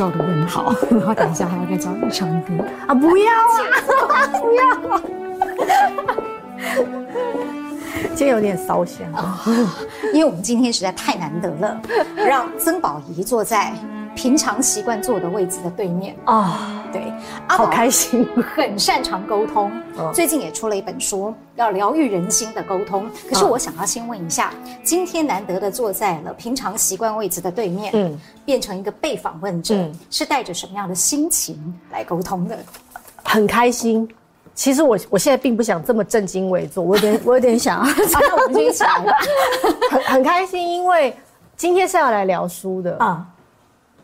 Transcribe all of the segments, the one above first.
笑的问好，然后等一下还要再找你唱歌啊！不要啊！不要！今天有点烧香啊，因为我们今天实在太难得了，让曾宝仪坐在平常习惯坐的位置的对面啊，对，好开心，很擅长沟通，最近也出了一本书，要疗愈人心的沟通。可是我想要先问一下，今天难得的坐在了平常习惯位置的对面，嗯，变成一个被访问者，是带着什么样的心情来沟通的？很开心。其实我我现在并不想这么正襟危坐，我有点 我有点想，那我们就一起来吧。很很开心，因为今天是要来聊书的啊。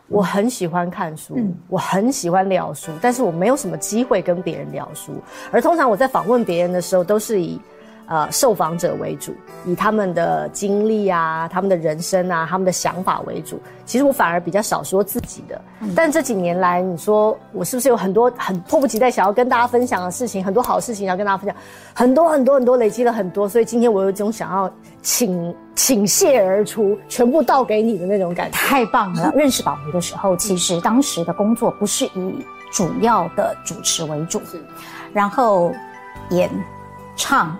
我很喜欢看书，嗯、我很喜欢聊书，但是我没有什么机会跟别人聊书。而通常我在访问别人的时候，都是以呃受访者为主，以他们的经历啊、他们的人生啊、他们的想法为主。其实我反而比较少说自己的。嗯、但这几年来，你说我是不是有很多很迫不及待想要跟大家分享的事情，很多好事情要跟大家分享，很多很多很多累积了很多，所以今天我有一种想要请。倾泻而出，全部倒给你的那种感觉，太棒了！认识宝仪的时候，其实当时的工作不是以主要的主持为主，是然后演唱、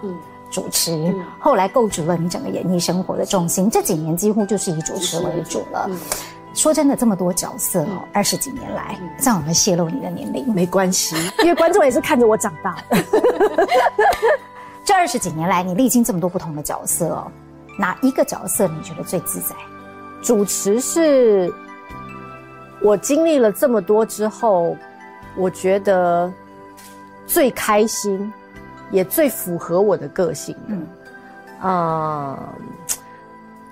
主持，后来构筑了你整个演艺生活的重心。这几年几乎就是以主持为主了。说真的，这么多角色哦，二十几年来，这样我们泄露你的年龄没关系，因为观众也是看着我长大的。这二十几年来，你历经这么多不同的角色哦。哪一个角色你觉得最自在？主持是，我经历了这么多之后，我觉得最开心，也最符合我的个性。嗯，啊、呃，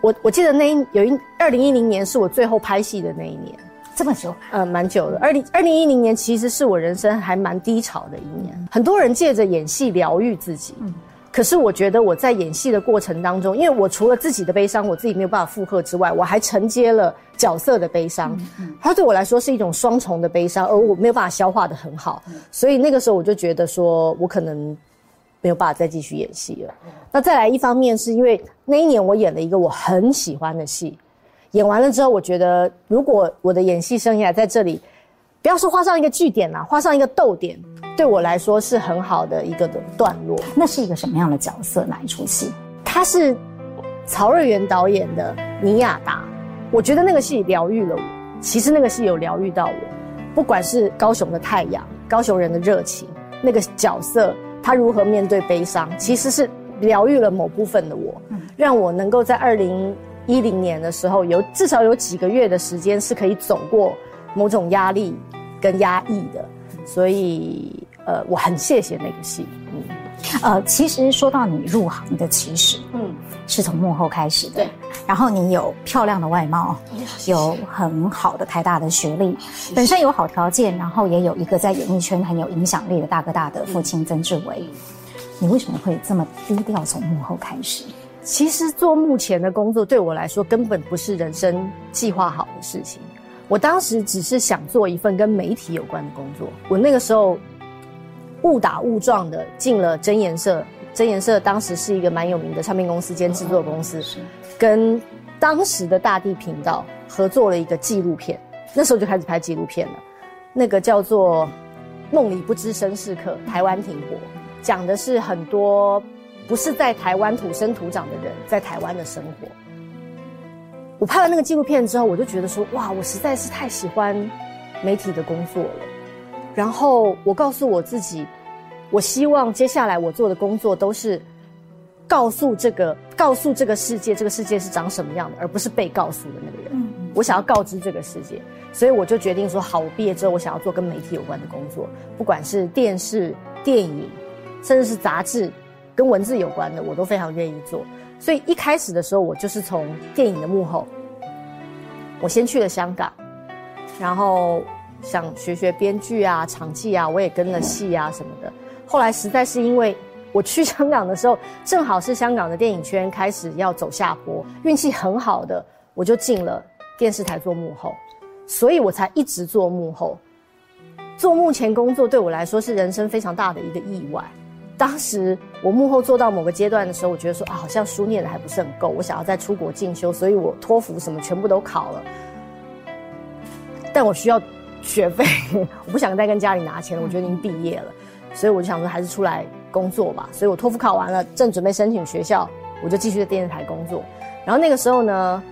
我我记得那一有一二零一零年是我最后拍戏的那一年，这么久？呃，蛮久的。二零二零一零年其实是我人生还蛮低潮的一年，很多人借着演戏疗愈自己。嗯。可是我觉得我在演戏的过程当中，因为我除了自己的悲伤，我自己没有办法负荷之外，我还承接了角色的悲伤，它对我来说是一种双重的悲伤，而我没有办法消化的很好，所以那个时候我就觉得说我可能没有办法再继续演戏了。那再来一方面是因为那一年我演了一个我很喜欢的戏，演完了之后，我觉得如果我的演戏生涯在这里，不要说画上一个句点啦，画上一个逗点。对我来说是很好的一个的段落。那是一个什么样的角色？哪一出戏？他是曹瑞元导演的尼亚达。我觉得那个戏疗愈了我。其实那个戏有疗愈到我。不管是高雄的太阳，高雄人的热情，那个角色他如何面对悲伤，其实是疗愈了某部分的我，让我能够在二零一零年的时候有至少有几个月的时间是可以走过某种压力跟压抑的。所以，呃，我很谢谢那个戏，嗯，呃，其实说到你入行的起始，嗯，是从幕后开始的，对。然后你有漂亮的外貌，有很好的台大的学历，本身有好条件，然后也有一个在演艺圈很有影响力的大哥大的父亲曾志伟。你为什么会这么低调从幕后开始？其实做目前的工作对我来说根本不是人生计划好的事情。我当时只是想做一份跟媒体有关的工作。我那个时候误打误撞的进了真颜社，真颜社当时是一个蛮有名的唱片公司兼制作公司，跟当时的大地频道合作了一个纪录片。那时候就开始拍纪录片了，那个叫做《梦里不知身是客》，台湾停泊，讲的是很多不是在台湾土生土长的人在台湾的生活。我拍完那个纪录片之后，我就觉得说，哇，我实在是太喜欢媒体的工作了。然后我告诉我自己，我希望接下来我做的工作都是告诉这个告诉这个世界，这个世界是长什么样的，而不是被告诉的那个人。嗯，我想要告知这个世界，所以我就决定说，好，我毕业之后我想要做跟媒体有关的工作，不管是电视、电影，甚至是杂志，跟文字有关的，我都非常愿意做。所以一开始的时候，我就是从电影的幕后，我先去了香港，然后想学学编剧啊、场记啊，我也跟了戏啊什么的。后来实在是因为我去香港的时候，正好是香港的电影圈开始要走下坡，运气很好的，我就进了电视台做幕后，所以我才一直做幕后。做幕前工作对我来说是人生非常大的一个意外。当时我幕后做到某个阶段的时候，我觉得说啊，好像书念的还不是很够，我想要再出国进修，所以我托福什么全部都考了。但我需要学费，我不想再跟家里拿钱了。我觉得已经毕业了，所以我就想说还是出来工作吧。所以我托福考完了，正准备申请学校，我就继续在电视台工作。然后那个时候呢，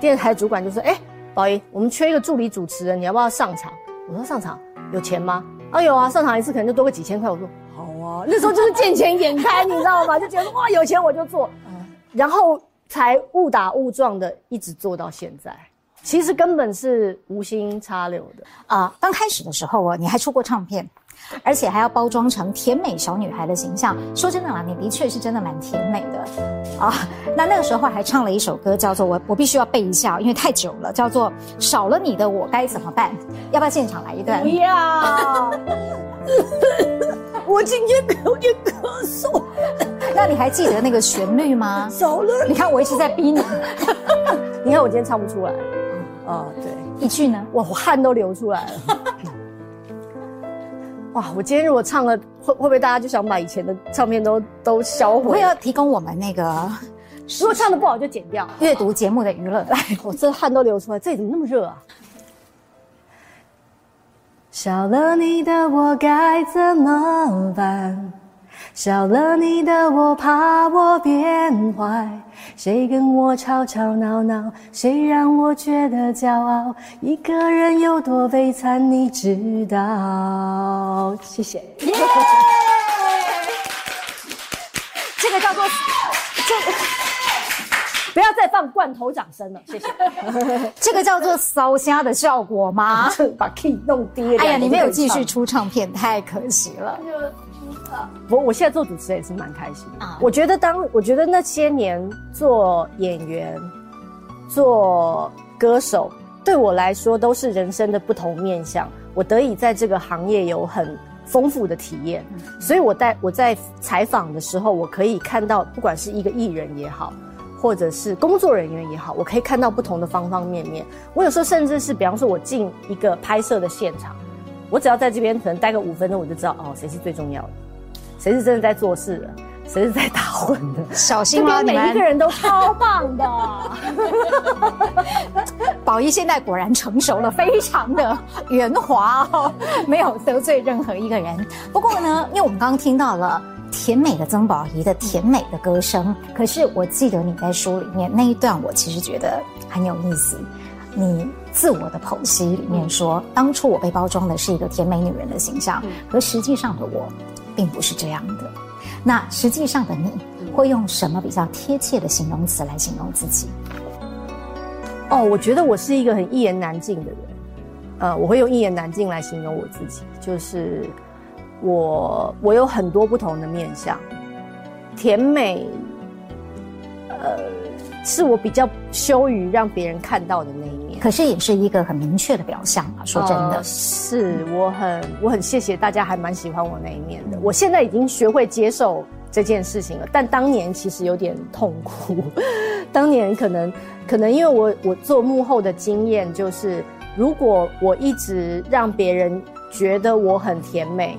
电视台主管就说：“哎，宝仪，我们缺一个助理主持人，你要不要上场？”我说：“上场有钱吗？”啊，有啊，上场一次可能就多个几千块。我说。好啊那时候就是见钱眼开，你知道吗？就觉得哇，有钱我就做，然后才误打误撞的一直做到现在。其实根本是无心插柳的啊！刚开始的时候啊，你还出过唱片。而且还要包装成甜美小女孩的形象。说真的啦，你的确是真的蛮甜美的啊。那那个时候还唱了一首歌，叫做我我必须要背一下，因为太久了，叫做少了你的我该怎么办？要不要现场来一段？不要。我今天有点咳嗽。那你还记得那个旋律吗？少了。你看我一直在逼你。你看我今天唱不出来。哦，对，一句呢，我汗都流出来了。哇！我今天如果唱了，会会不会大家就想把以前的唱片都都销毁？我会要提供我们那个，如果唱的不好就剪掉。阅读节目的娱乐，来，我这汗都流出来，这里怎么那么热啊？少了你的我该怎么办？少了你的我，怕我变坏。谁跟我吵吵闹闹？谁让我觉得骄傲？一个人有多悲惨，你知道？谢谢。耶！这个叫做这个，不要再放罐头掌声了，谢谢。这个叫做烧虾的效果吗？把 key 弄低。哎呀，你没有继续出唱片，太可惜了。我我现在做主持人也是蛮开心的。我觉得当我觉得那些年做演员、做歌手，对我来说都是人生的不同面向。我得以在这个行业有很丰富的体验，所以我在我在采访的时候，我可以看到，不管是一个艺人也好，或者是工作人员也好，我可以看到不同的方方面面。我有时候甚至是，比方说，我进一个拍摄的现场，我只要在这边可能待个五分钟，我就知道哦，谁是最重要的。谁是真的在做事的？谁是在打混的？小心啊！每一个人都超棒的。宝仪现在果然成熟了，非常的圆滑哦，没有得罪任何一个人。不过呢，因为我们刚刚听到了甜美的曾宝仪的甜美的歌声，可是我记得你在书里面那一段，我其实觉得很有意思。你自我的剖析里面说，当初我被包装的是一个甜美女人的形象，可实际上的我。并不是这样的。那实际上的你会用什么比较贴切的形容词来形容自己？哦，我觉得我是一个很一言难尽的人。呃，我会用一言难尽来形容我自己，就是我我有很多不同的面相，甜美，呃，是我比较羞于让别人看到的那一面。可是也是一个很明确的表象啊！说真的，呃、是我很我很谢谢大家还蛮喜欢我那一面的。我现在已经学会接受这件事情了，但当年其实有点痛苦。当年可能可能因为我我做幕后的经验就是，如果我一直让别人觉得我很甜美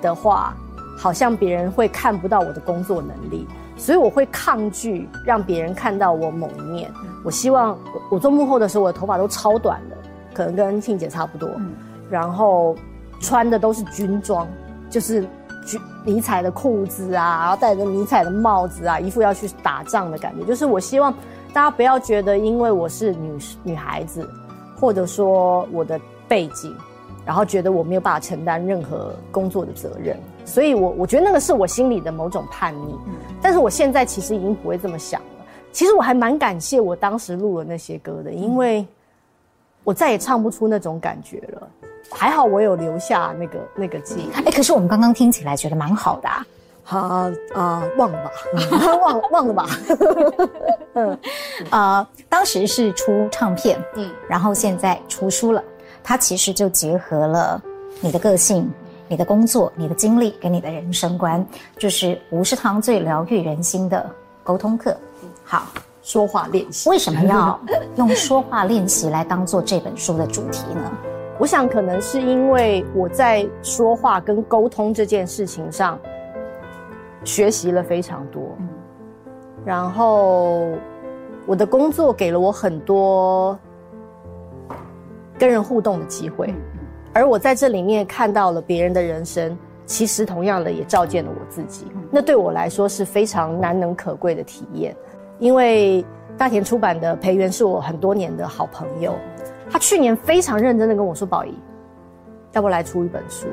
的话，好像别人会看不到我的工作能力。所以我会抗拒让别人看到我某一面。我希望我做幕后的时候，我的头发都超短的，可能跟庆姐差不多。然后穿的都是军装，就是军迷彩的裤子啊，然后戴着迷彩的帽子啊，一副要去打仗的感觉。就是我希望大家不要觉得，因为我是女女孩子，或者说我的背景，然后觉得我没有办法承担任何工作的责任。所以我，我我觉得那个是我心里的某种叛逆，嗯，但是我现在其实已经不会这么想了。其实我还蛮感谢我当时录了那些歌的，因为我再也唱不出那种感觉了。还好我有留下那个那个记忆。哎，可是我们刚刚听起来觉得蛮好的啊。好啊，啊，忘了吧，忘了忘了吧。嗯，呃，当时是出唱片，嗯，然后现在出书了。它其实就结合了你的个性、你的工作、你的经历跟你的人生观，就是吴世堂最疗愈人心的沟通课。好，说话练习。为什么要 用说话练习来当做这本书的主题呢？我想可能是因为我在说话跟沟通这件事情上学习了非常多，然后我的工作给了我很多跟人互动的机会，而我在这里面看到了别人的人生，其实同样的也照见了我自己。那对我来说是非常难能可贵的体验，因为大田出版的培元是我很多年的好朋友。他去年非常认真的跟我说：“宝仪，要不来出一本书？”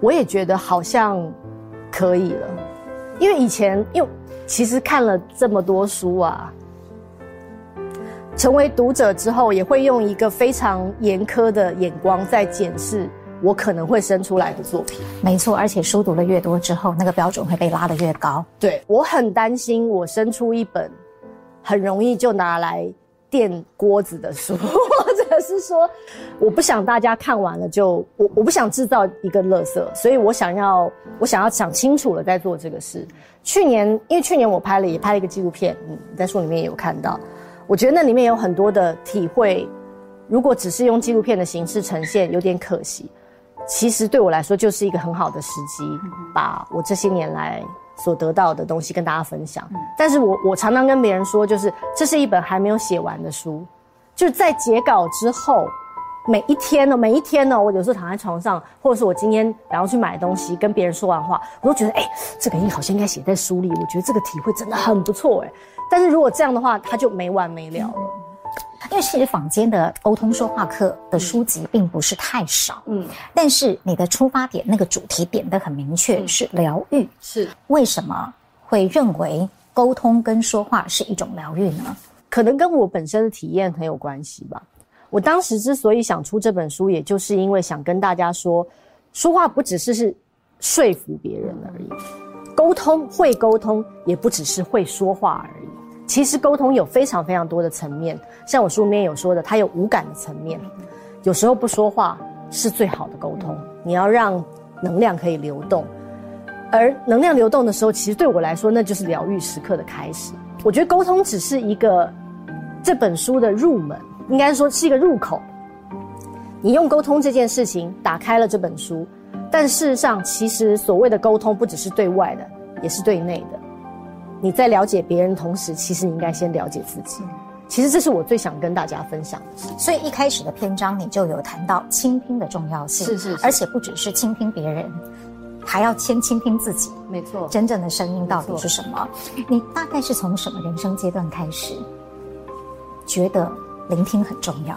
我也觉得好像可以了，因为以前，因为其实看了这么多书啊，成为读者之后，也会用一个非常严苛的眼光在检视我可能会生出来的作品。没错，而且书读的越多之后，那个标准会被拉得越高。对，我很担心，我生出一本很容易就拿来。垫锅子的书，或者是说，我不想大家看完了就我我不想制造一个垃圾，所以我想要我想要想清楚了再做这个事。去年因为去年我拍了也拍了一个纪录片，嗯，在书里面也有看到，我觉得那里面有很多的体会，如果只是用纪录片的形式呈现，有点可惜。其实对我来说就是一个很好的时机，把我这些年来。所得到的东西跟大家分享，但是我我常常跟别人说，就是这是一本还没有写完的书，就是在截稿之后，每一天呢，每一天呢，我有时候躺在床上，或者是我今天然后去买东西，跟别人说完话，我都觉得，哎，这个好像应该写在书里，我觉得这个体会真的很不错，哎，但是如果这样的话，他就没完没了。了。因为其实坊间的沟通说话课的书籍并不是太少，嗯，但是你的出发点那个主题点的很明确，嗯、是疗愈，是。为什么会认为沟通跟说话是一种疗愈呢？可能跟我本身的体验很有关系吧。我当时之所以想出这本书，也就是因为想跟大家说，说话不只是是说服别人而已，沟通会沟通也不只是会说话而已。其实沟通有非常非常多的层面，像我书里面有说的，它有无感的层面。有时候不说话是最好的沟通，你要让能量可以流动，而能量流动的时候，其实对我来说，那就是疗愈时刻的开始。我觉得沟通只是一个这本书的入门，应该说是一个入口。你用沟通这件事情打开了这本书，但事实上，其实所谓的沟通不只是对外的，也是对内的。你在了解别人的同时，其实你应该先了解自己。其实这是我最想跟大家分享的。所以一开始的篇章你就有谈到倾听的重要性，是是是，而且不只是倾听别人，还要先倾听自己。没错，真正的声音到底是什么？你大概是从什么人生阶段开始觉得聆听很重要？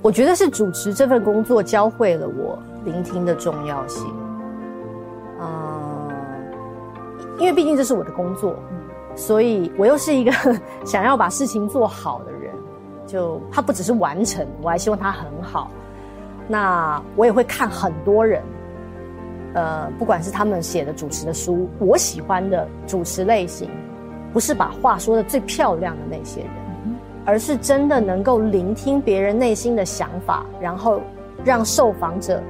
我觉得是主持这份工作教会了我聆听的重要性。因为毕竟这是我的工作，所以我又是一个 想要把事情做好的人。就他不只是完成，我还希望他很好。那我也会看很多人，呃，不管是他们写的主持的书，我喜欢的主持类型，不是把话说的最漂亮的那些人，而是真的能够聆听别人内心的想法，然后让受访者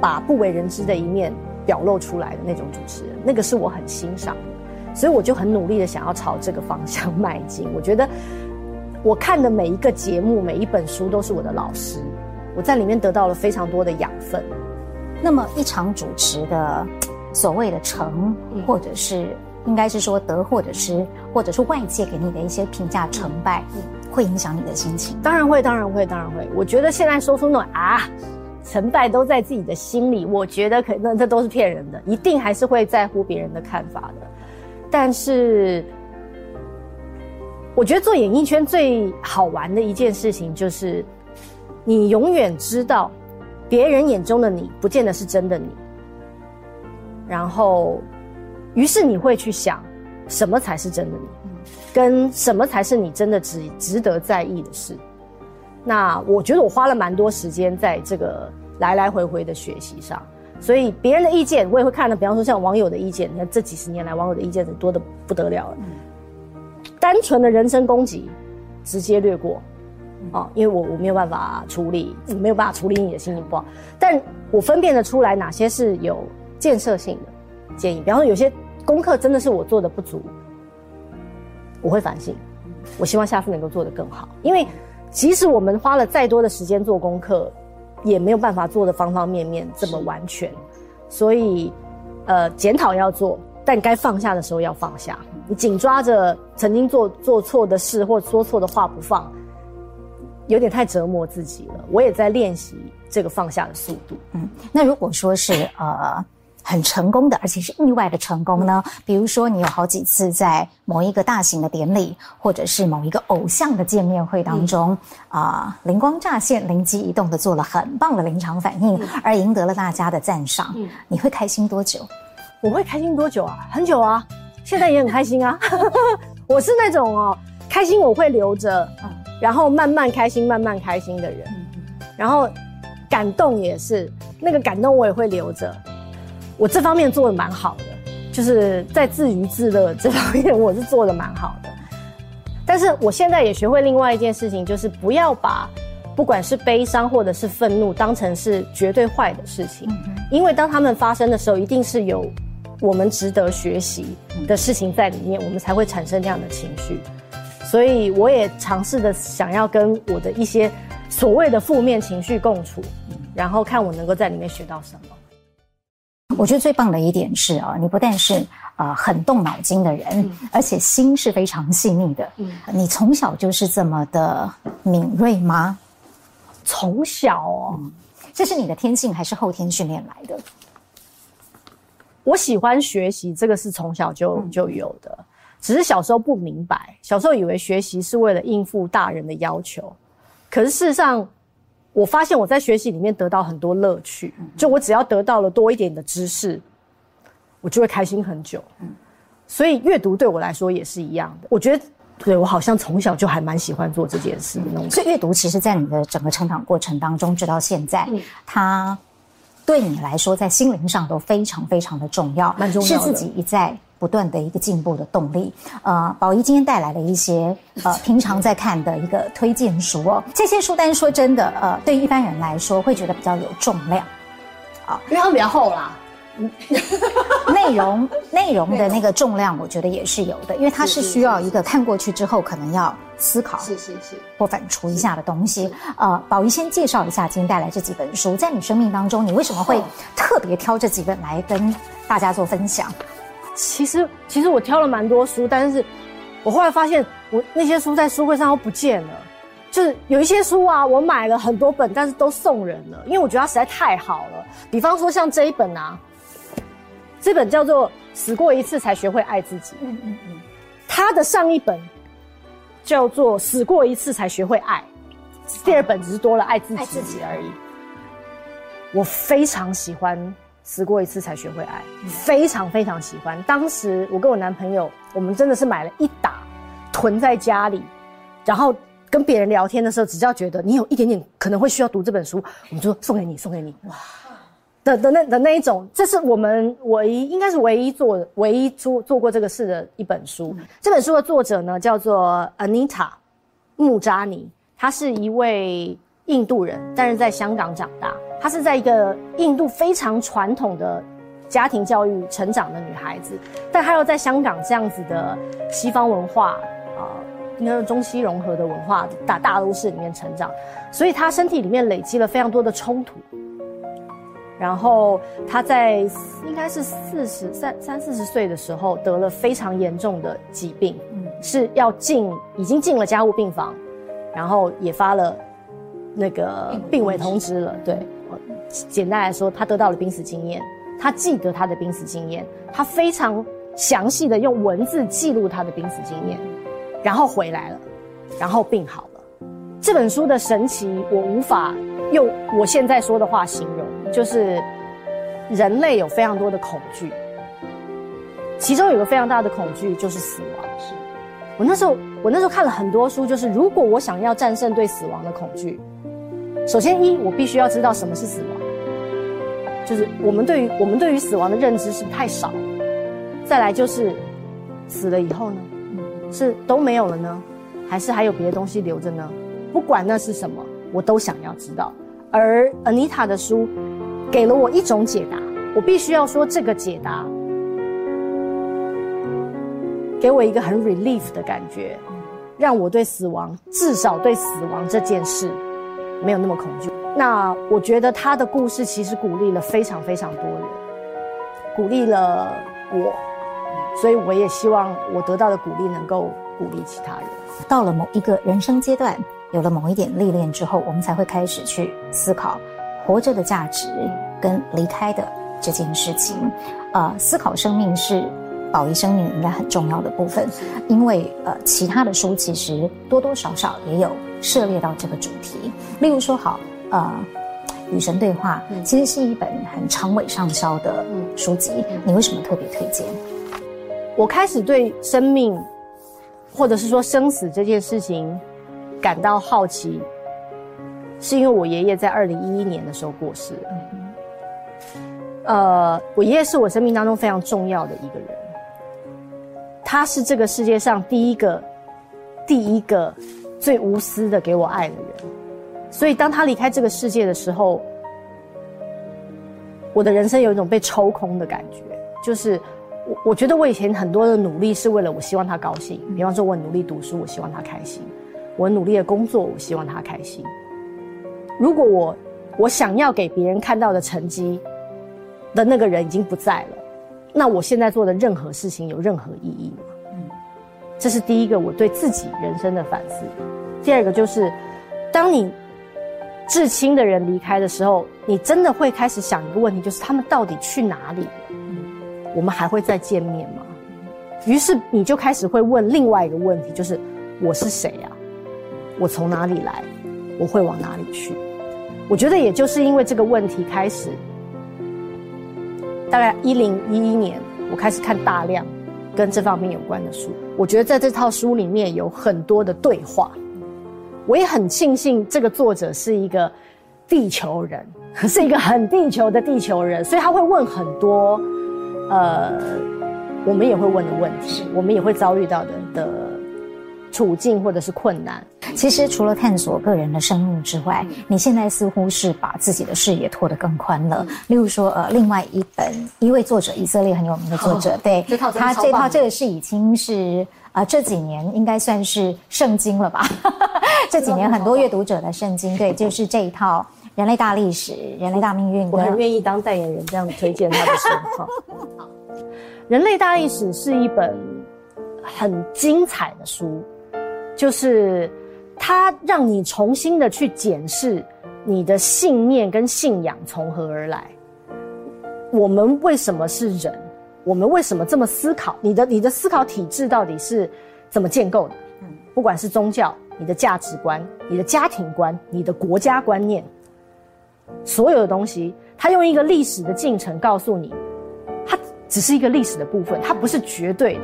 把不为人知的一面。表露出来的那种主持人，那个是我很欣赏的，所以我就很努力的想要朝这个方向迈进。我觉得我看的每一个节目、每一本书都是我的老师，我在里面得到了非常多的养分。那么一场主持的所谓的成，或者是应该是说得或者失，或者是外界给你的一些评价成败，会影响你的心情？当然会，当然会，当然会。我觉得现在说出那种啊。成败都在自己的心里，我觉得可能这都是骗人的，一定还是会在乎别人的看法的。但是，我觉得做演艺圈最好玩的一件事情就是，你永远知道别人眼中的你不见得是真的你。然后，于是你会去想，什么才是真的你，跟什么才是你真的值值得在意的事。那我觉得我花了蛮多时间在这个来来回回的学习上，所以别人的意见我也会看的。比方说像网友的意见，你看这几十年来网友的意见是多的不得了了。单纯的人身攻击，直接略过。啊，因为我我没有办法处理，没有办法处理你的心情不好，但我分辨得出来哪些是有建设性的建议。比方说，有些功课真的是我做的不足，我会反省，我希望下次能够做得更好。因为即使我们花了再多的时间做功课，也没有办法做的方方面面这么完全，所以呃，检讨要做，但该放下的时候要放下。你紧抓着曾经做做错的事或说错的话不放。有点太折磨自己了，我也在练习这个放下的速度。嗯，那如果说是呃很成功的，而且是意外的成功呢？嗯、比如说你有好几次在某一个大型的典礼，或者是某一个偶像的见面会当中，啊、嗯，灵、呃、光乍现，灵机一动的做了很棒的临场反应，嗯、而赢得了大家的赞赏。嗯，你会开心多久？我会开心多久啊？很久啊，现在也很开心啊。我是那种哦，开心我会留着。嗯然后慢慢开心，慢慢开心的人，然后感动也是那个感动，我也会留着。我这方面做的蛮好的，就是在自娱自乐这方面，我是做的蛮好的。但是我现在也学会另外一件事情，就是不要把不管是悲伤或者是愤怒当成是绝对坏的事情，因为当他们发生的时候，一定是有我们值得学习的事情在里面，我们才会产生这样的情绪。所以我也尝试着想要跟我的一些所谓的负面情绪共处，然后看我能够在里面学到什么。我觉得最棒的一点是啊，你不但是啊、呃、很动脑筋的人，嗯、而且心是非常细腻的。嗯，你从小就是这么的敏锐吗？从小哦，嗯，这是你的天性还是后天训练来的？我喜欢学习，这个是从小就就有的。只是小时候不明白，小时候以为学习是为了应付大人的要求，可是事实上，我发现我在学习里面得到很多乐趣。就我只要得到了多一点的知识，我就会开心很久。所以阅读对我来说也是一样的。我觉得，对，我好像从小就还蛮喜欢做这件事的那种。所以阅读其实，在你的整个成长过程当中，直到现在，它对你来说，在心灵上都非常非常的重要，蛮重要的，是自己一再。不断的一个进步的动力，呃，宝仪今天带来了一些呃平常在看的一个推荐书哦，这些书单说真的，呃，对一般人来说会觉得比较有重量，啊，因为它们比较厚啦，嗯，内容内容的那个重量，我觉得也是有的，因为它是需要一个看过去之后可能要思考，是是是，或反刍一下的东西，呃，宝仪先介绍一下今天带来这几本书，在你生命当中，你为什么会特别挑这几本来跟大家做分享？其实，其实我挑了蛮多书，但是我后来发现，我那些书在书柜上都不见了。就是有一些书啊，我买了很多本，但是都送人了，因为我觉得它实在太好了。比方说像这一本啊，这本叫做《死过一次才学会爱自己》。嗯嗯嗯。它的上一本叫做《死过一次才学会爱》，第二本只是多了爱自己，爱自己而已。我非常喜欢。死过一次才学会爱，非常非常喜欢。当时我跟我男朋友，我们真的是买了一打，囤在家里，然后跟别人聊天的时候，只要觉得你有一点点可能会需要读这本书，我们就送给你，送给你。哇，的的那的那一种，这是我们唯一应该是唯一做唯一做做过这个事的一本书。这本书的作者呢，叫做 Anita 穆扎尼，他是一位印度人，但是在香港长大。她是在一个印度非常传统的家庭教育成长的女孩子，但她又在香港这样子的西方文化啊、呃，应该是中西融合的文化大大都市里面成长，所以她身体里面累积了非常多的冲突。然后她在应该是四十三三四十岁的时候得了非常严重的疾病，嗯，是要进已经进了加护病房，然后也发了那个病危通知了，对。简单来说，他得到了濒死经验，他记得他的濒死经验，他非常详细的用文字记录他的濒死经验，然后回来了，然后病好了。这本书的神奇，我无法用我现在说的话形容，就是人类有非常多的恐惧，其中有个非常大的恐惧就是死亡。是我那时候，我那时候看了很多书，就是如果我想要战胜对死亡的恐惧。首先，一我必须要知道什么是死亡，就是我们对于我们对于死亡的认知是太少。再来就是，死了以后呢，是都没有了呢，还是还有别的东西留着呢？不管那是什么，我都想要知道。而 Anita 的书给了我一种解答，我必须要说这个解答给我一个很 relief 的感觉，让我对死亡，至少对死亡这件事没有那么恐惧。那我觉得他的故事其实鼓励了非常非常多人，鼓励了我，所以我也希望我得到的鼓励能够鼓励其他人。到了某一个人生阶段，有了某一点历练之后，我们才会开始去思考活着的价值跟离开的这件事情。呃，思考生命是保一生命应该很重要的部分，因为呃，其他的书其实多多少少也有涉猎到这个主题。例如说，好，呃，与神对话，其实是一本很长尾上销的书籍。你为什么特别推荐？我开始对生命，或者是说生死这件事情。感到好奇，是因为我爷爷在二零一一年的时候过世了。呃，我爷爷是我生命当中非常重要的一个人，他是这个世界上第一个、第一个最无私的给我爱的人。所以当他离开这个世界的时候，我的人生有一种被抽空的感觉，就是我我觉得我以前很多的努力是为了我希望他高兴，比方说我努力读书，我希望他开心。我努力的工作，我希望他开心。如果我我想要给别人看到的成绩的那个人已经不在了，那我现在做的任何事情有任何意义吗？嗯，这是第一个我对自己人生的反思。第二个就是，当你至亲的人离开的时候，你真的会开始想一个问题，就是他们到底去哪里？嗯，我们还会再见面吗？于是你就开始会问另外一个问题，就是我是谁呀？我从哪里来？我会往哪里去？我觉得也就是因为这个问题开始，大概一零一一年，我开始看大量跟这方面有关的书。我觉得在这套书里面有很多的对话，我也很庆幸这个作者是一个地球人，是一个很地球的地球人，所以他会问很多呃，我们也会问的问题，我们也会遭遇到的的。处境或者是困难，其实除了探索个人的生命之外，嗯、你现在似乎是把自己的视野拓得更宽了。嗯、例如说，呃，另外一本一位作者，以色列很有名的作者，哦、对，这套他这套这个是已经是啊、呃、这几年应该算是圣经了吧？这几年很多阅读者的圣经，对，就是这一套《人类大历史》《人类大命运》。我很愿意当代言人，这样推荐他的书。好，《人类大历史》是一本很精彩的书。就是，它让你重新的去检视你的信念跟信仰从何而来。我们为什么是人？我们为什么这么思考？你的你的思考体制到底是怎么建构的？嗯，不管是宗教、你的价值观、你的家庭观、你的国家观念，所有的东西，它用一个历史的进程告诉你，它只是一个历史的部分，它不是绝对的。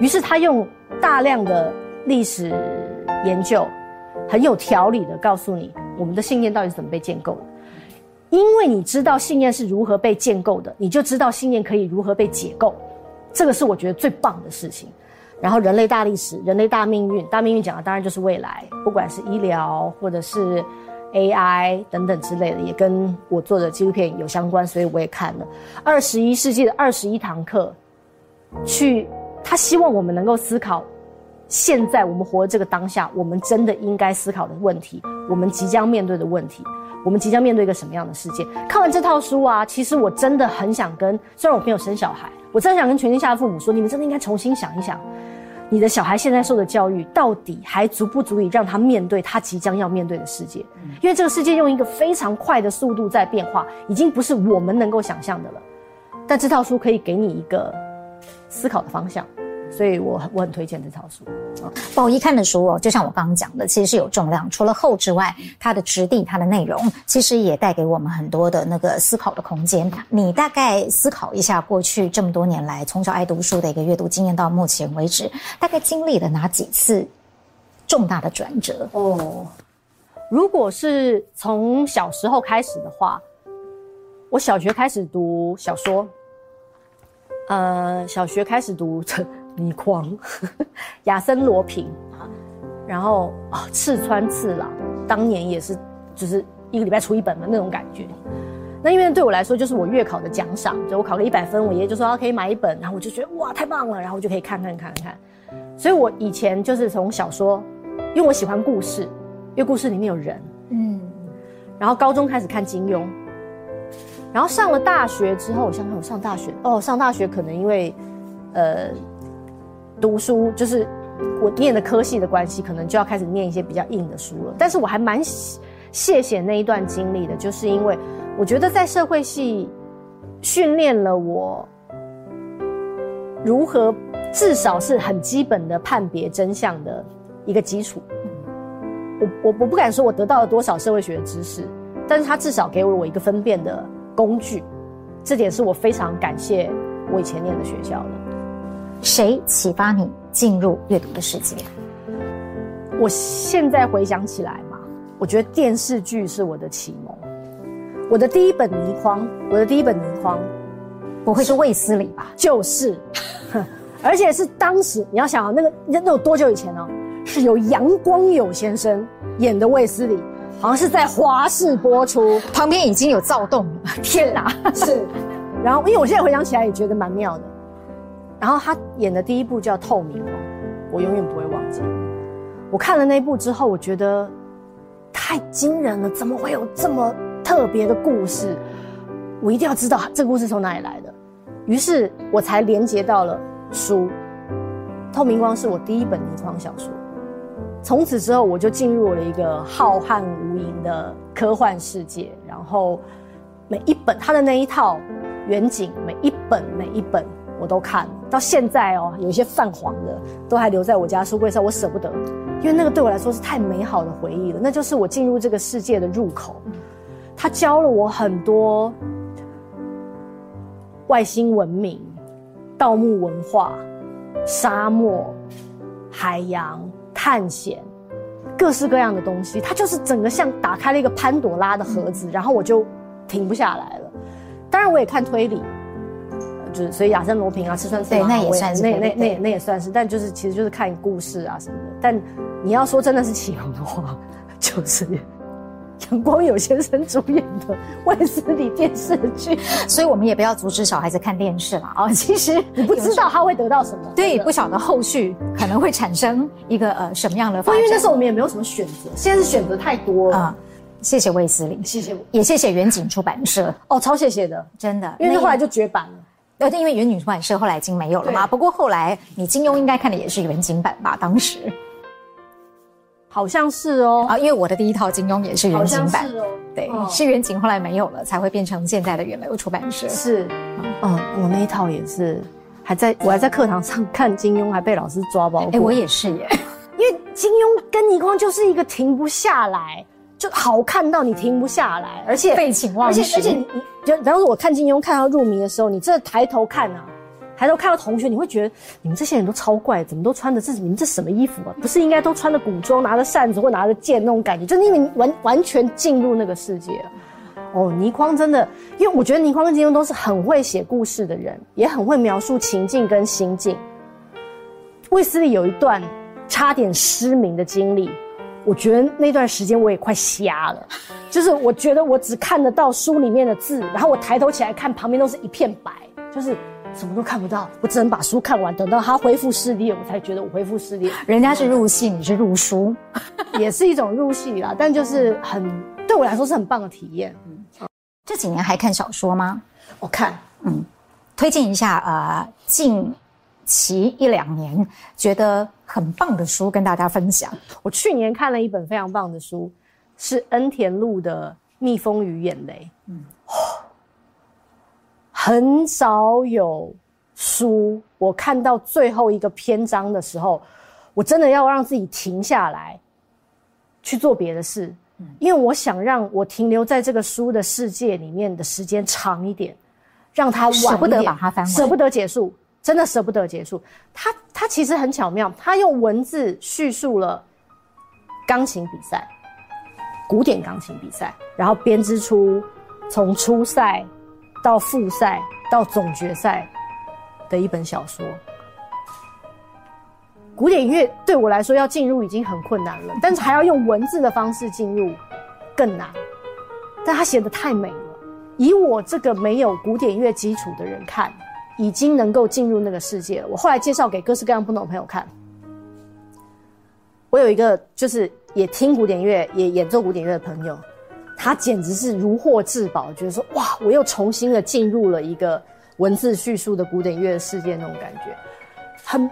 于是他用大量的。历史研究很有条理的告诉你，我们的信念到底是怎么被建构的。因为你知道信念是如何被建构的，你就知道信念可以如何被解构。这个是我觉得最棒的事情。然后，人类大历史、人类大命运、大命运讲的当然就是未来，不管是医疗或者是 AI 等等之类的，也跟我做的纪录片有相关，所以我也看了二十一世纪的二十一堂课。去，他希望我们能够思考。现在我们活的这个当下，我们真的应该思考的问题，我们即将面对的问题，我们即将面对一个什么样的世界？看完这套书啊，其实我真的很想跟，虽然我没有生小孩，我真的想跟全天下的父母说，你们真的应该重新想一想，你的小孩现在受的教育到底还足不足以让他面对他即将要面对的世界？因为这个世界用一个非常快的速度在变化，已经不是我们能够想象的了。但这套书可以给你一个思考的方向。所以我我很推荐这套书。不好一看的书哦，就像我刚刚讲的，其实是有重量。除了厚之外，它的质地、它的内容，其实也带给我们很多的那个思考的空间。你大概思考一下，过去这么多年来，从小爱读书的一个阅读经验，到目前为止，大概经历了哪几次重大的转折？哦，如果是从小时候开始的话，我小学开始读小说，呃，小学开始读。倪匡、亚森罗平啊，然后啊，赤川次郎当年也是，就是一个礼拜出一本的那种感觉。那因为对我来说，就是我月考的奖赏，就我考个一百分，我爷爷就说他可以买一本，然后我就觉得哇，太棒了，然后我就可以看看看看。所以我以前就是从小说，因为我喜欢故事，因为故事里面有人，嗯。然后高中开始看金庸，然后上了大学之后，我想想我上大学哦，上大学可能因为，呃，读书就是我念的科系的关系，可能就要开始念一些比较硬的书了。但是我还蛮谢谢那一段经历的，就是因为。我觉得在社会系训练了我如何至少是很基本的判别真相的一个基础。我我我不敢说我得到了多少社会学的知识，但是他至少给了我一个分辨的工具，这点是我非常感谢我以前念的学校的。谁启发你进入阅读的世界？我现在回想起来嘛，我觉得电视剧是我的启蒙。我的第一本倪匡，我的第一本倪匡，不会是卫斯理吧？就是，而且是当时你要想啊，那个那有多久以前呢？是由杨光友先生演的卫斯理，好像是在华视播出，旁边已经有躁动了。天哪！是，然后因为我现在回想起来也觉得蛮妙的。然后他演的第一部叫《透明光》，我永远不会忘记。我看了那一部之后，我觉得太惊人了，怎么会有这么？特别的故事，我一定要知道这个故事从哪里来的，于是我才连接到了书《透明光》是我第一本倪匡小说，从此之后我就进入了一个浩瀚无垠的科幻世界，然后每一本他的那一套远景，每一本每一本我都看，到现在哦，有一些泛黄的都还留在我家书柜上，我舍不得，因为那个对我来说是太美好的回忆了，那就是我进入这个世界的入口。他教了我很多外星文明、盗墓文化、沙漠、海洋探险，各式各样的东西。他就是整个像打开了一个潘朵拉的盒子，然后我就停不下来了。当然，我也看推理，就是所以亚森罗平啊、吃穿对，那也算是那那那那也算是，但就是其实就是看故事啊什么的。但你要说真的是启蒙的话，就是。杨光友先生主演的卫斯理电视剧，所以我们也不要阻止小孩子看电视了啊！其实你不知道他会得到什么，对，不晓得后续可能会产生一个呃什么样的发展。因为那时候我们也没有什么选择，现在是选择太多了。啊、谢谢卫斯理，谢谢，也谢谢远景出版社哦，超谢谢的，真的，因为后来就绝版了。呃，因为原女出版社后来已经没有了嘛。不过后来你金庸应该看的也是远景版吧？当时。好像是哦，啊，因为我的第一套金庸也是远景版，是哦，对，哦、是远景，后来没有了，才会变成现在的远流出版社。是，嗯，我那一套也是，还在我还在课堂上看金庸，还被老师抓包。哎，我也是耶，因为金庸跟倪匡就是一个停不下来，就好看到你停不下来，而且废寝忘食，而且而且你就，然后我看金庸看到入迷的时候，你这抬头看啊。抬头看到同学，你会觉得你们这些人都超怪，怎么都穿的这你们这什么衣服啊？不是应该都穿的古装，拿着扇子或拿着剑那种感觉？就是因为你完完全进入那个世界了。哦，倪匡真的，因为我觉得倪匡跟金庸都是很会写故事的人，也很会描述情境跟心境。卫斯理有一段差点失明的经历，我觉得那段时间我也快瞎了，就是我觉得我只看得到书里面的字，然后我抬头起来看，旁边都是一片白，就是。什么都看不到，我只能把书看完，等到他恢复视力，我才觉得我恢复视力。人家是入戏，你是入书，也是一种入戏啦。但就是很对我来说是很棒的体验。嗯，这几年还看小说吗？我看，嗯，推荐一下呃，近期一两年觉得很棒的书跟大家分享。我去年看了一本非常棒的书，是恩田路的《蜜蜂与眼泪》。嗯。很少有书，我看到最后一个篇章的时候，我真的要让自己停下来去做别的事，因为我想让我停留在这个书的世界里面的时间长一点，让它舍不得把它翻完，舍不得结束，真的舍不得结束。他他其实很巧妙，他用文字叙述了钢琴比赛，古典钢琴比赛，然后编织出从初赛。到复赛到总决赛的一本小说，古典音乐对我来说要进入已经很困难了，但是还要用文字的方式进入更难。但他写得太美了，以我这个没有古典乐基础的人看，已经能够进入那个世界了。我后来介绍给各式各样不同的朋友看，我有一个就是也听古典乐、也演奏古典乐的朋友，他简直是如获至宝，觉得说哇，我又重新的进入了一个文字叙述的古典乐的世界那种感觉，很。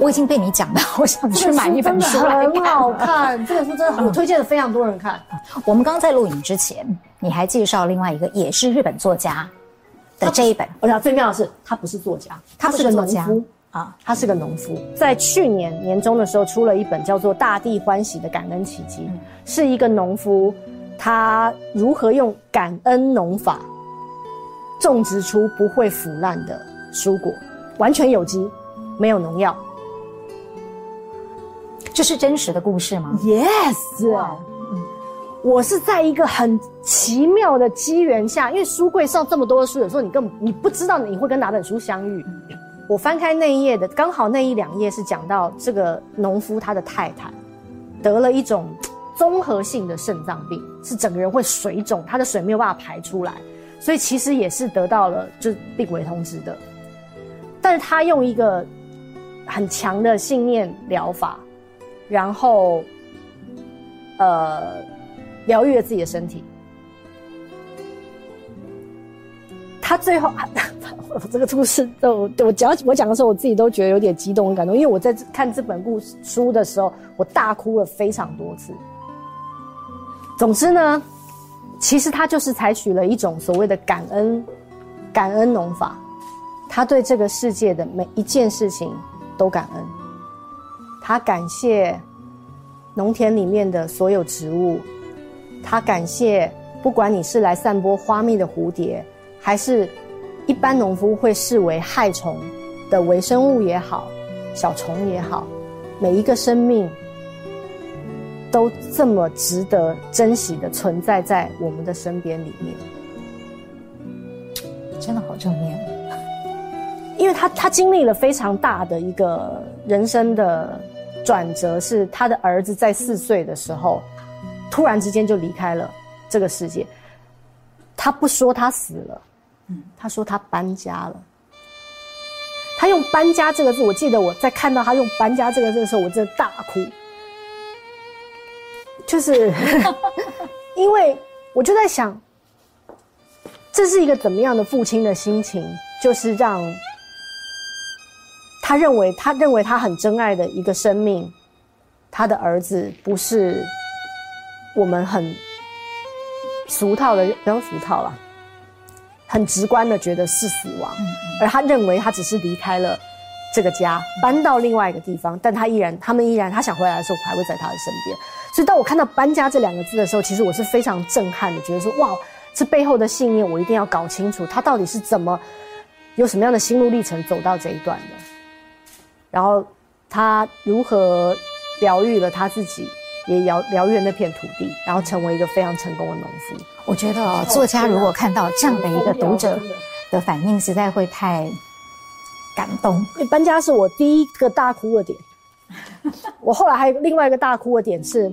我已经被你讲到，我想去买一本书来看。很好看，这本书真的很，我推荐的非常多人看。我们刚在录影之前，你还介绍另外一个也是日本作家的这一本。我想最妙的是，他不是作家，他是个农夫啊，他是个农夫。在去年年中的时候，出了一本叫做《大地欢喜的感恩奇迹》，是一个农夫他如何用感恩农法种植出不会腐烂的蔬果，完全有机。没有农药，这是真实的故事吗？Yes，、我是在一个很奇妙的机缘下，因为书柜上这么多的书，有时候你根本你不知道你会跟哪本书相遇。我翻开那一页的，刚好那一两页是讲到这个农夫他的太太得了一种综合性的肾脏病，是整个人会水肿，他的水没有办法排出来，所以其实也是得到了就病危通知的，但是他用一个。很强的信念疗法，然后，呃，疗愈了自己的身体。他最后，我 这个故事都我讲我讲的时候，我自己都觉得有点激动、感动，因为我在看这本故事书的时候，我大哭了非常多次。总之呢，其实他就是采取了一种所谓的感恩感恩农法，他对这个世界的每一件事情。都感恩，他感谢农田里面的所有植物，他感谢不管你是来散播花蜜的蝴蝶，还是一般农夫会视为害虫的微生物也好，小虫也好，每一个生命都这么值得珍惜的存在在我们的身边里面，真的好正面。因为他他经历了非常大的一个人生的转折，是他的儿子在四岁的时候，突然之间就离开了这个世界。他不说他死了，嗯，他说他搬家了。他用“搬家”这个字，我记得我在看到他用“搬家”这个字的时候，我真的大哭，就是 因为我就在想，这是一个怎么样的父亲的心情，就是让。他认为，他认为他很珍爱的一个生命，他的儿子不是我们很俗套的，不用俗套了，很直观的觉得是死亡，而他认为他只是离开了这个家，搬到另外一个地方，但他依然，他们依然，他想回来的时候还会在他的身边。所以当我看到“搬家”这两个字的时候，其实我是非常震撼的，觉得说哇，这背后的信念我一定要搞清楚，他到底是怎么有什么样的心路历程走到这一段的。然后他如何疗愈了他自己，也疗疗愈那片土地，然后成为一个非常成功的农夫。我觉得哦，作家如果看到这样的一个读者的反应，实在会太感动。搬家是我第一个大哭的点。我后来还有另外一个大哭的点是，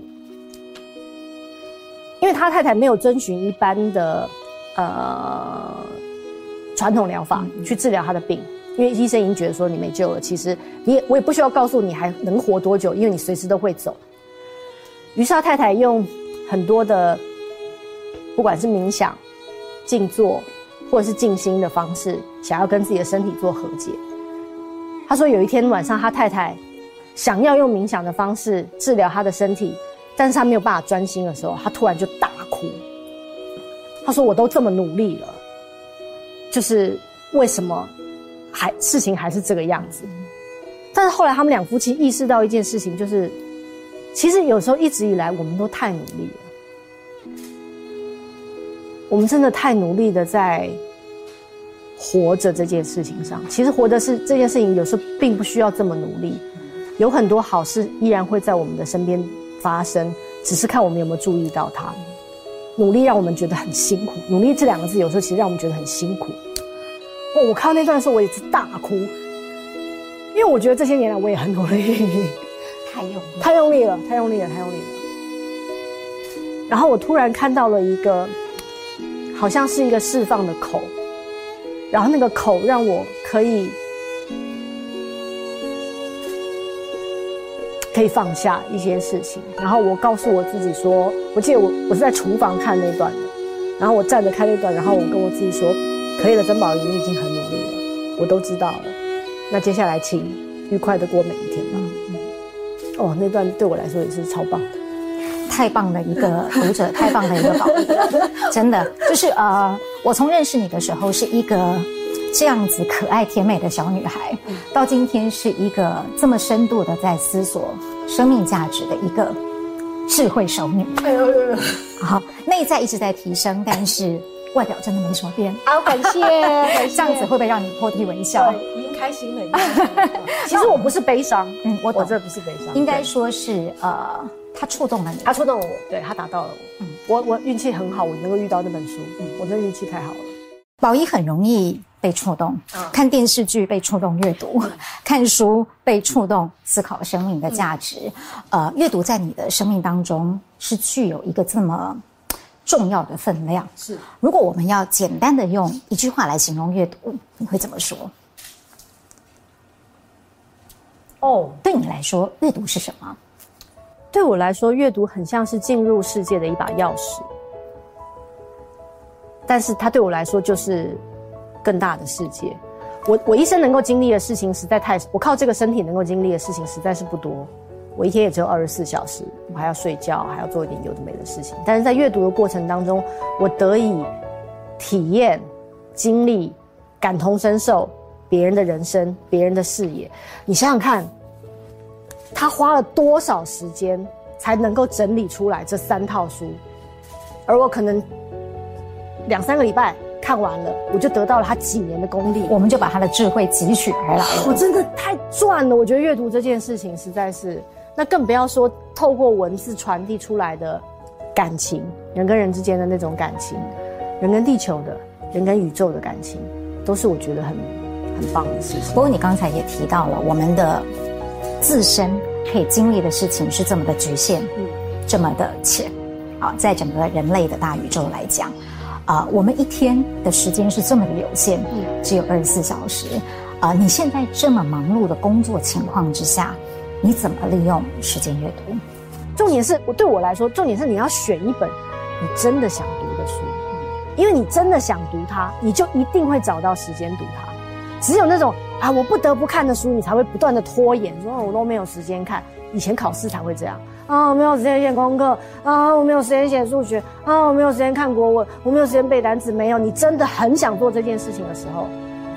因为他太太没有遵循一般的呃传统疗法去治疗他的病。因为医生已经觉得说你没救了，其实你也我也不需要告诉你还能活多久，因为你随时都会走。于是他太太用很多的，不管是冥想、静坐或者是静心的方式，想要跟自己的身体做和解。他说有一天晚上，他太太想要用冥想的方式治疗他的身体，但是他没有办法专心的时候，他突然就大哭。他说：“我都这么努力了，就是为什么？”还事情还是这个样子，但是后来他们两夫妻意识到一件事情，就是其实有时候一直以来我们都太努力了，我们真的太努力的在活着这件事情上。其实活的是这件事情，有时候并不需要这么努力，有很多好事依然会在我们的身边发生，只是看我们有没有注意到它。努力让我们觉得很辛苦，努力这两个字有时候其实让我们觉得很辛苦。哦我看到那段的时候，我也是大哭，因为我觉得这些年来我也很努力，太用力，太用力了，太用力了，太用力了。然后我突然看到了一个，好像是一个释放的口，然后那个口让我可以可以放下一些事情。然后我告诉我自己说，我记得我我是在厨房看那段的，然后我站着看那段，然后我跟我自己说，可以了，曾宝仪，你已经很努力了，我都知道了。那接下来请愉快的过每一天吧。哦，那段对我来说也是超棒的。太棒的一个 读者，太棒的一个宝贝，真的就是呃，我从认识你的时候是一个这样子可爱甜美的小女孩，到今天是一个这么深度的在思索生命价值的一个智慧熟女。哎呦呦呦！好，内在一直在提升，但是外表真的没什么变。好，感谢。这样子会不会让你破涕为笑？开心了。其实我不是悲伤，嗯，我我这不是悲伤，应该说是呃。他触动了你，他触动了我，对，他打到了我。嗯，我我运气很好，我能够遇到那本书。嗯，我真的运气太好了。宝仪很容易被触动，嗯、看电视剧被触动阅读，嗯、看书被触动思考生命的价值。嗯、呃，阅读在你的生命当中是具有一个这么重要的分量。是，如果我们要简单的用一句话来形容阅读，你会怎么说？哦，对你来说，阅读是什么？对我来说，阅读很像是进入世界的一把钥匙，但是它对我来说就是更大的世界。我我一生能够经历的事情实在太少，我靠这个身体能够经历的事情实在是不多。我一天也只有二十四小时，我还要睡觉，还要做一点有的没的事情。但是在阅读的过程当中，我得以体验、经历、感同身受别人的人生、别人的视野。你想想看。他花了多少时间才能够整理出来这三套书，而我可能两三个礼拜看完了，我就得到了他几年的功力，我们就把他的智慧汲取而来了。我真的太赚了！我觉得阅读这件事情实在是，那更不要说透过文字传递出来的感情，人跟人之间的那种感情，人跟地球的，人跟宇宙的感情，都是我觉得很很棒的事情。不过你刚才也提到了我们的。自身可以经历的事情是这么的局限，嗯，这么的浅，啊，在整个人类的大宇宙来讲，啊，我们一天的时间是这么的有限，嗯，只有二十四小时，啊，你现在这么忙碌的工作情况之下，你怎么利用时间阅读？重点是我对我来说，重点是你要选一本你真的想读的书，因为你真的想读它，你就一定会找到时间读它。只有那种啊，我不得不看的书，你才会不断的拖延，说我都没有时间看。以前考试才会这样啊，我没有时间写功课啊，我没有时间写数学啊，我没有时间看国文，我没有时间背单词。没有，你真的很想做这件事情的时候，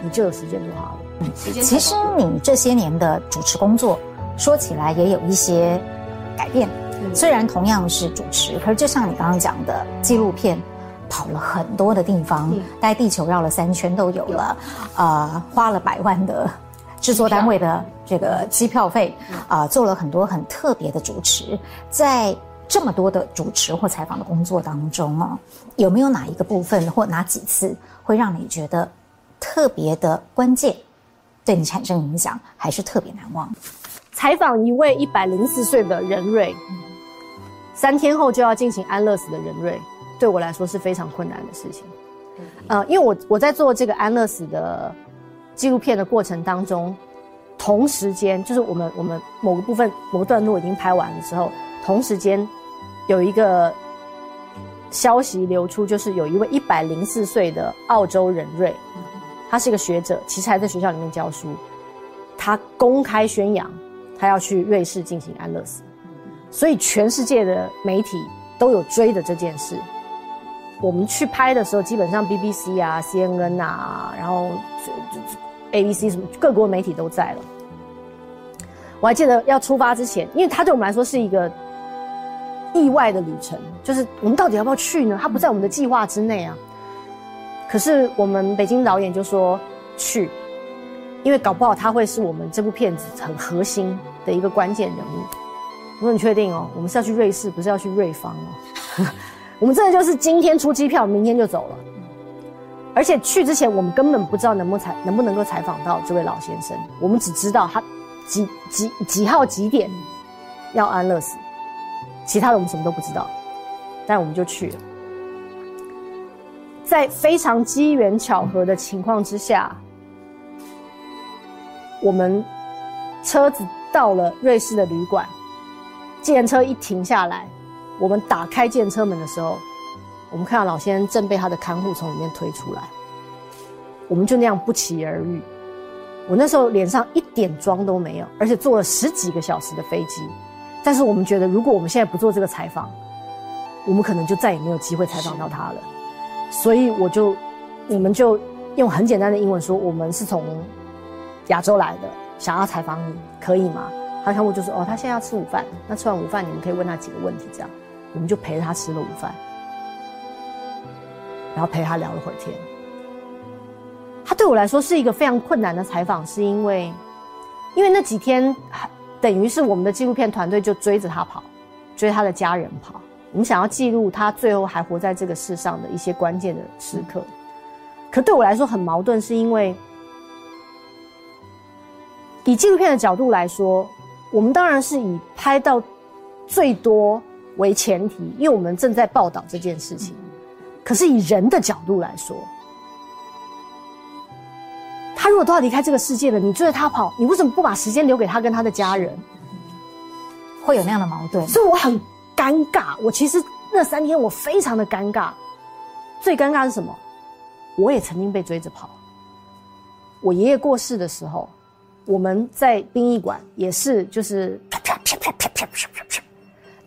你就有时间做好了。嗯，其实你这些年的主持工作，说起来也有一些改变。嗯，虽然同样是主持，可是就像你刚刚讲的纪录片。跑了很多的地方，带地球绕了三圈都有了，呃，花了百万的制作单位的这个机票费，啊、呃，做了很多很特别的主持。在这么多的主持或采访的工作当中啊，有没有哪一个部分或哪几次会让你觉得特别的关键，对你产生影响，还是特别难忘？采访一位一百零四岁的任瑞，三天后就要进行安乐死的任瑞。对我来说是非常困难的事情，呃，因为我我在做这个安乐死的纪录片的过程当中，同时间就是我们我们某个部分某个段落已经拍完的时候，同时间有一个消息流出，就是有一位一百零四岁的澳洲人瑞，他是一个学者，其实还在学校里面教书，他公开宣扬他要去瑞士进行安乐死，所以全世界的媒体都有追的这件事。我们去拍的时候，基本上 BBC 啊、CNN 啊，然后就就 ABC 什么各国媒体都在了。我还记得要出发之前，因为它对我们来说是一个意外的旅程，就是我们到底要不要去呢？它不在我们的计划之内啊。可是我们北京导演就说去，因为搞不好他会是我们这部片子很核心的一个关键人物。我说你确定哦？我们是要去瑞士，不是要去瑞芳哦。我们真的就是今天出机票，明天就走了。而且去之前我们根本不知道能不能采能不能够采访到这位老先生，我们只知道他几几几号几点要安乐死，其他的我们什么都不知道，但我们就去了。在非常机缘巧合的情况之下，我们车子到了瑞士的旅馆，计程车一停下来，我们打开计程车门的时候，我们看到老先生正被他的看护从里面推出来，我们就那样不期而遇。我那时候脸上一点妆都没有，而且坐了十几个小时的飞机，但是我们觉得，如果我们现在不做这个采访，我们可能就再也没有机会采访到他了。所以我就，我们就用很简单的英文说，我们是从亚洲来的，想要采访你，可以吗？他看我就说，哦，他现在要吃午饭，那吃完午饭你们可以问他几个问题，这样，我们就陪他吃了午饭，然后陪他聊了会儿天。他对我来说是一个非常困难的采访，是因为，因为那几天等于是我们的纪录片团队就追着他跑，追他的家人跑。我们想要记录他最后还活在这个世上的一些关键的时刻，可对我来说很矛盾，是因为以纪录片的角度来说，我们当然是以拍到最多为前提，因为我们正在报道这件事情。可是以人的角度来说，他如果都要离开这个世界了，你追着他跑，你为什么不把时间留给他跟他的家人？会有那样的矛盾，所以我很。尴尬，我其实那三天我非常的尴尬，最尴尬是什么？我也曾经被追着跑。我爷爷过世的时候，我们在殡仪馆也是，就是啪啪啪啪啪啪啪啪啪。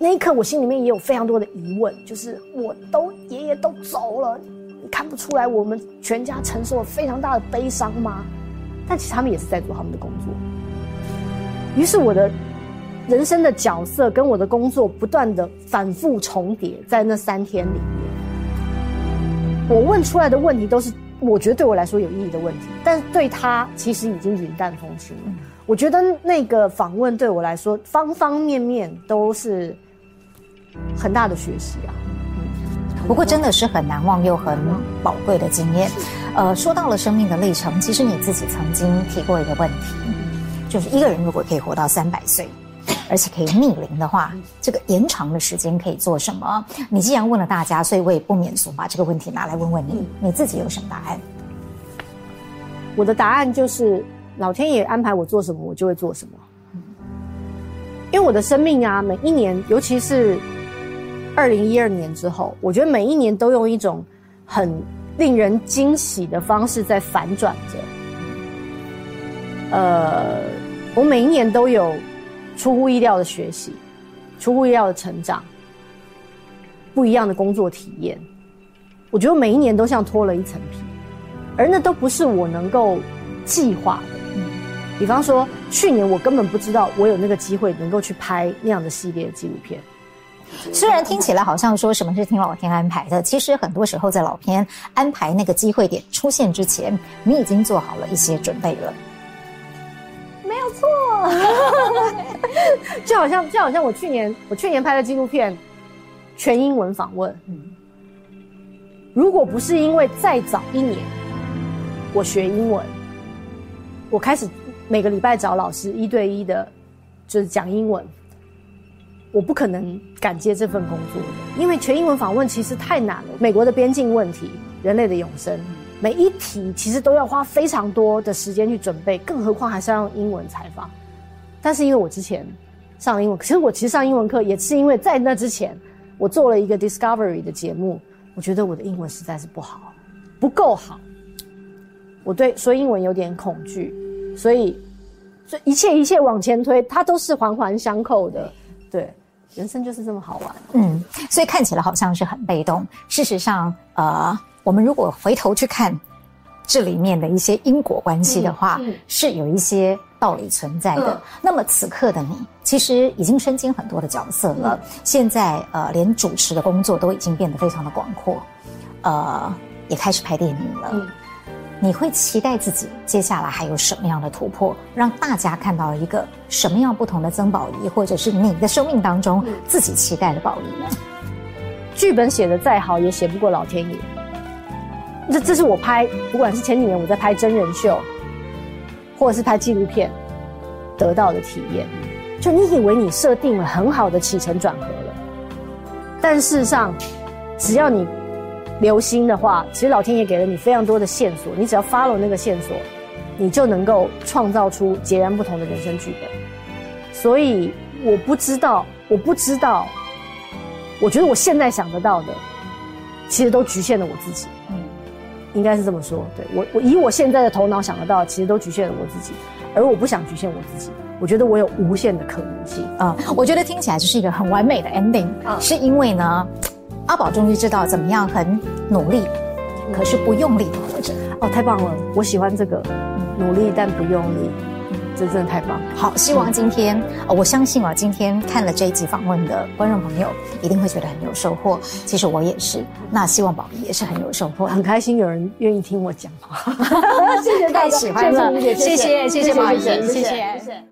那一刻，我心里面也有非常多的疑问，就是我都爷爷都走了，你看不出来我们全家承受了非常大的悲伤吗？但其实他们也是在做他们的工作。于是我的。人生的角色跟我的工作不断的反复重叠，在那三天里面，我问出来的问题都是我觉得对我来说有意义的问题，但是对他其实已经云淡风轻了。我觉得那个访问对我来说方方面面都是很大的学习啊。不过真的是很难忘又很宝贵的经验。呃，说到了生命的历程，其实你自己曾经提过一个问题，就是一个人如果可以活到三百岁。而且可以逆龄的话，这个延长的时间可以做什么？你既然问了大家，所以我也不免俗把这个问题拿来问问你，你自己有什么答案？我的答案就是，老天爷安排我做什么，我就会做什么。因为我的生命啊，每一年，尤其是二零一二年之后，我觉得每一年都用一种很令人惊喜的方式在反转着。呃，我每一年都有。出乎意料的学习，出乎意料的成长，不一样的工作体验，我觉得每一年都像脱了一层皮，而那都不是我能够计划的。比方说去年我根本不知道我有那个机会能够去拍那样的系列纪录片。虽然听起来好像说什么是听老天安排的，其实很多时候在老天安排那个机会点出现之前，你已经做好了一些准备了。没有错，就好像就好像我去年我去年拍的纪录片，全英文访问。嗯，如果不是因为再早一年，我学英文，我开始每个礼拜找老师一对一的，就是讲英文，我不可能敢接这份工作的，因为全英文访问其实太难了。美国的边境问题，人类的永生。每一题其实都要花非常多的时间去准备，更何况还是要用英文采访。但是因为我之前上英文，其实我其实上英文课也是因为在那之前我做了一个 Discovery 的节目，我觉得我的英文实在是不好，不够好。我对说英文有点恐惧，所以所以一切一切往前推，它都是环环相扣的。对，人生就是这么好玩。嗯，所以看起来好像是很被动，事实上，呃。我们如果回头去看这里面的一些因果关系的话，嗯嗯、是有一些道理存在的。嗯、那么此刻的你，其实已经身兼很多的角色了。嗯、现在呃，连主持的工作都已经变得非常的广阔，呃，也开始拍电影了。你会期待自己接下来还有什么样的突破，让大家看到一个什么样不同的曾宝仪，或者是你的生命当中自己期待的宝仪呢？剧本写得再好，也写不过老天爷。这这是我拍，不管是前几年我在拍真人秀，或者是拍纪录片得到的体验。就你以为你设定了很好的起承转合了，但事实上，只要你留心的话，其实老天爷给了你非常多的线索，你只要 follow 那个线索，你就能够创造出截然不同的人生剧本。所以我不知道，我不知道，我觉得我现在想得到的，其实都局限了我自己。嗯，应该是这么说。对，我，我以我现在的头脑想得到，其实都局限了我自己，而我不想局限我自己。我觉得我有无限的可能性啊！我觉得听起来就是一个很完美的 ending，是因为呢，阿宝终于知道怎么样很努力，可是不用力的活着。哦，太棒了！我喜欢这个，努力但不用力，这真的太棒。好，希望今天，我相信啊，今天看了这一集访问的观众朋友一定会觉得很有收获。其实我也是，那希望宝仪也是很有收获，很开心有人愿意听我讲话。谢谢，太喜欢了，谢谢，谢谢宝仪，谢谢。